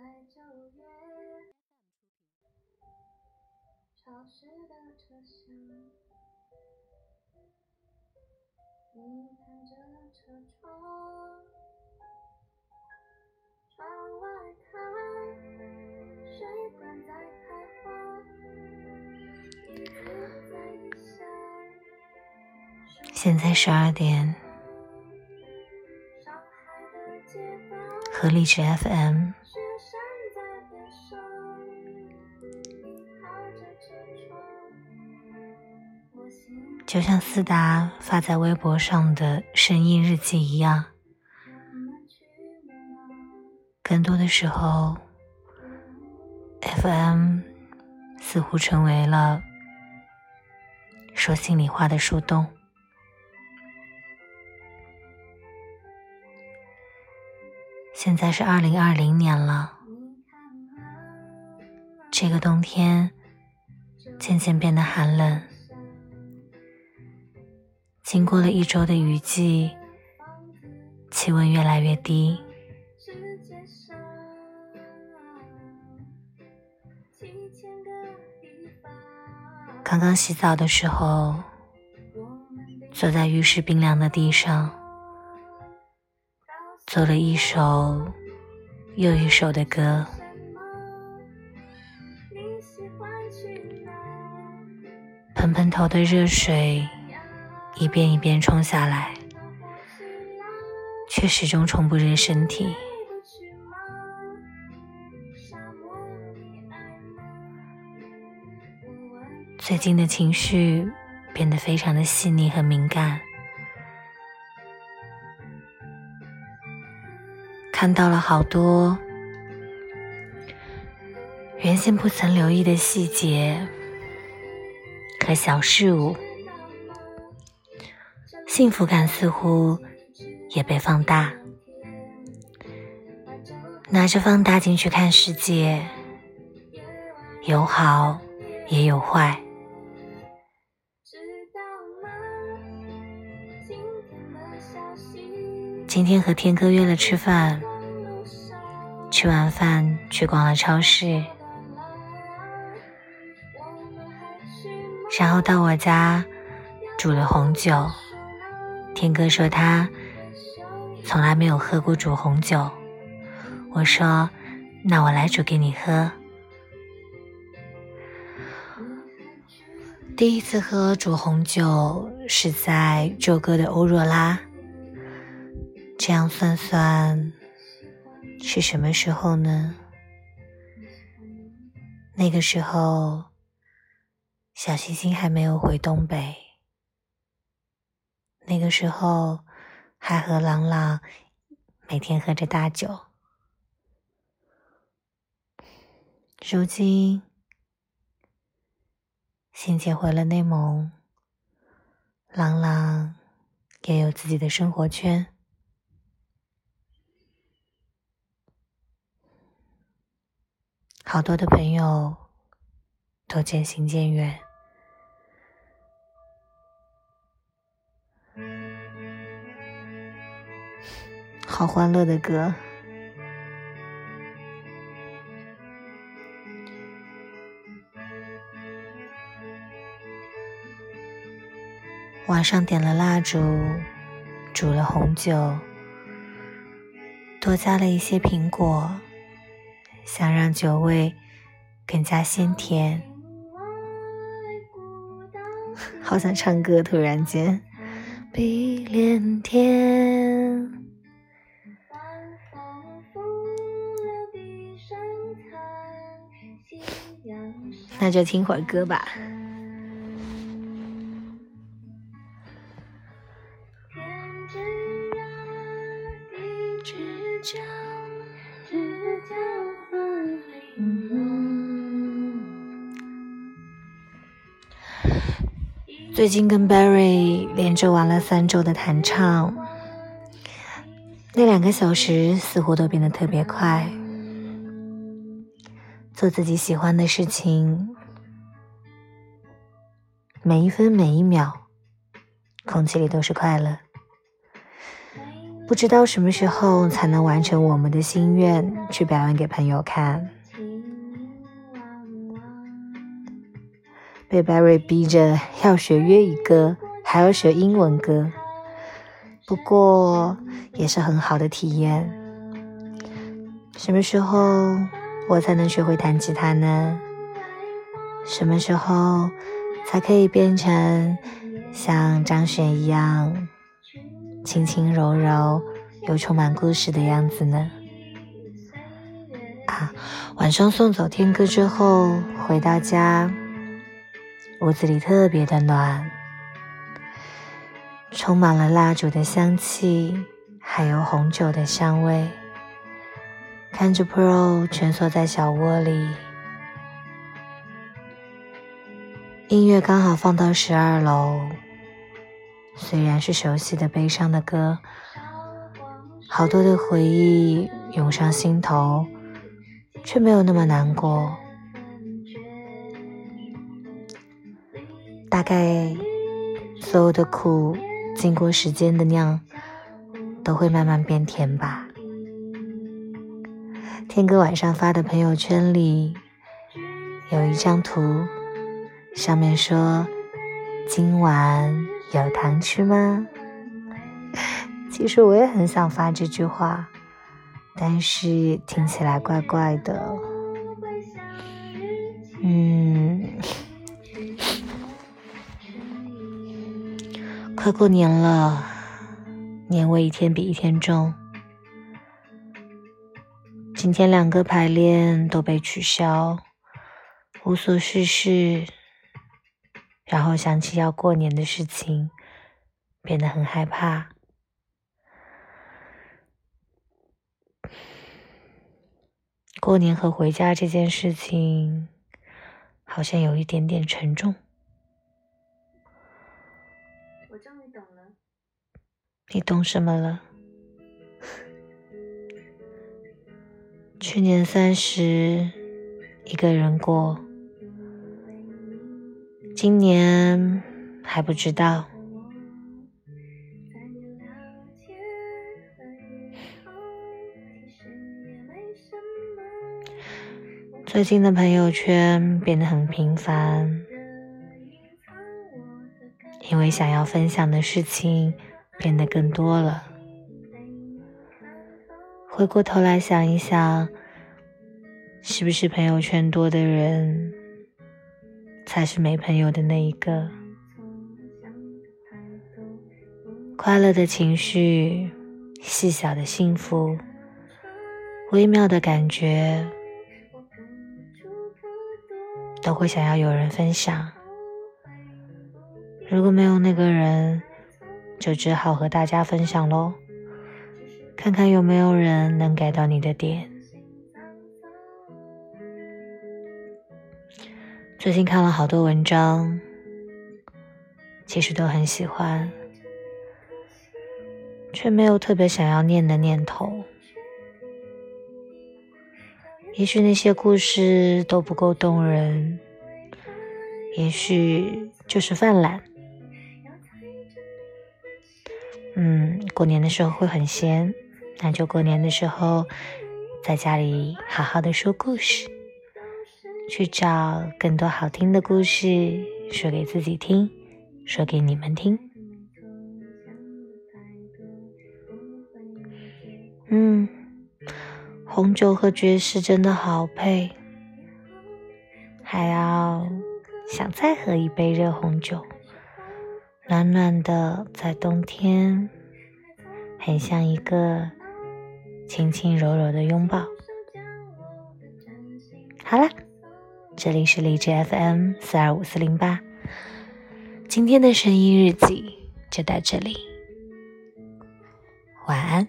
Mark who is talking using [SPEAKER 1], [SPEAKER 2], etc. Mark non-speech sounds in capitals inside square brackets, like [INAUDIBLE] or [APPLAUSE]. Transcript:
[SPEAKER 1] 在九月，潮湿的车厢，你看着车窗，窗外看，水管在开花，椅子在异乡。
[SPEAKER 2] 现在十二点，
[SPEAKER 1] 上海的街道，
[SPEAKER 2] 和荔枝 FM 就像思达发在微博上的声音日记一样，更多的时候，FM 似乎成为了说心里话的树洞。现在是二零二零年了，这个冬天渐渐变得寒冷。经过了一周的雨季，气温越来越低。刚刚洗澡的时候，坐在浴室冰凉的地上，做了一首又一首的歌。喷喷？头的热水一遍一遍冲下来，却始终冲不热身体。最近的情绪变得非常的细腻和敏感，看到了好多原先不曾留意的细节和小事物，幸福感似乎也被放大。拿着放大镜去看世界，有好也有坏。
[SPEAKER 1] 今天，
[SPEAKER 2] 和天哥约了吃饭，吃完饭去逛了超市，然后到我家煮了红酒。天哥说他从来没有喝过煮红酒，我说那我来煮给你喝。第一次喝煮红酒是在周哥的欧若拉，这样算算是什么时候呢？那个时候，小星星还没有回东北。那个时候，还和朗朗每天喝着大酒。如今，欣姐回了内蒙，朗朗也有自己的生活圈。好多的朋友都渐行渐远。好欢乐的歌。晚上点了蜡烛，煮了红酒，多加了一些苹果，想让酒味更加鲜甜。好想唱歌，突然间。[LAUGHS] 碧连天，那就听会儿歌吧。
[SPEAKER 1] 天之涯，地之角，知交半零落。
[SPEAKER 2] 最近跟 Barry 连着玩了三周的弹唱，那两个小时似乎都变得特别快。做自己喜欢的事情，每一分每一秒，空气里都是快乐。不知道什么时候才能完成我们的心愿，去表演给朋友看。被 Barry 逼着要学粤语歌，还要学英文歌，不过也是很好的体验。什么时候我才能学会弹吉他呢？什么时候才可以变成像张悬一样轻轻柔柔又充满故事的样子呢？啊，晚上送走天哥之后回到家，屋子里特别的暖，充满了蜡烛的香气，还有红酒的香味。看着 Pro 蜷缩在小窝里，音乐刚好放到十二楼。虽然是熟悉的悲伤的歌，好多的回忆涌上心头，却没有那么难过。大概所有的苦，经过时间的酿，都会慢慢变甜吧。天哥晚上发的朋友圈里有一张图，上面说：“今晚有糖吃吗？” [LAUGHS] 其实我也很想发这句话，但是听起来怪怪的。嗯，[LAUGHS] 快过年了，年味一天比一天重。今天两个排练都被取消，无所事事，然后想起要过年的事情，变得很害怕。过年和回家这件事情，好像有一点点沉重。
[SPEAKER 1] 我终于懂了。
[SPEAKER 2] 你懂什么了？去年三十，一个人过。今年还不知道。最近的朋友圈变得很频繁，因为想要分享的事情变得更多了。回过头来想一想，是不是朋友圈多的人，才是没朋友的那一个？快乐的情绪，细小的幸福，微妙的感觉，都会想要有人分享。如果没有那个人，就只好和大家分享喽。看看有没有人能改到你的点。最近看了好多文章，其实都很喜欢，却没有特别想要念的念头。也许那些故事都不够动人，也许就是犯懒。嗯，过年的时候会很闲。那就过年的时候，在家里好好的说故事，去找更多好听的故事说给自己听，说给你们听。嗯，红酒和爵士真的好配，还要想再喝一杯热红酒，暖暖的，在冬天，很像一个。轻轻柔柔的拥抱。好啦，这里是荔枝 FM 四二五四零八，今天的声音日记就到这里，晚安。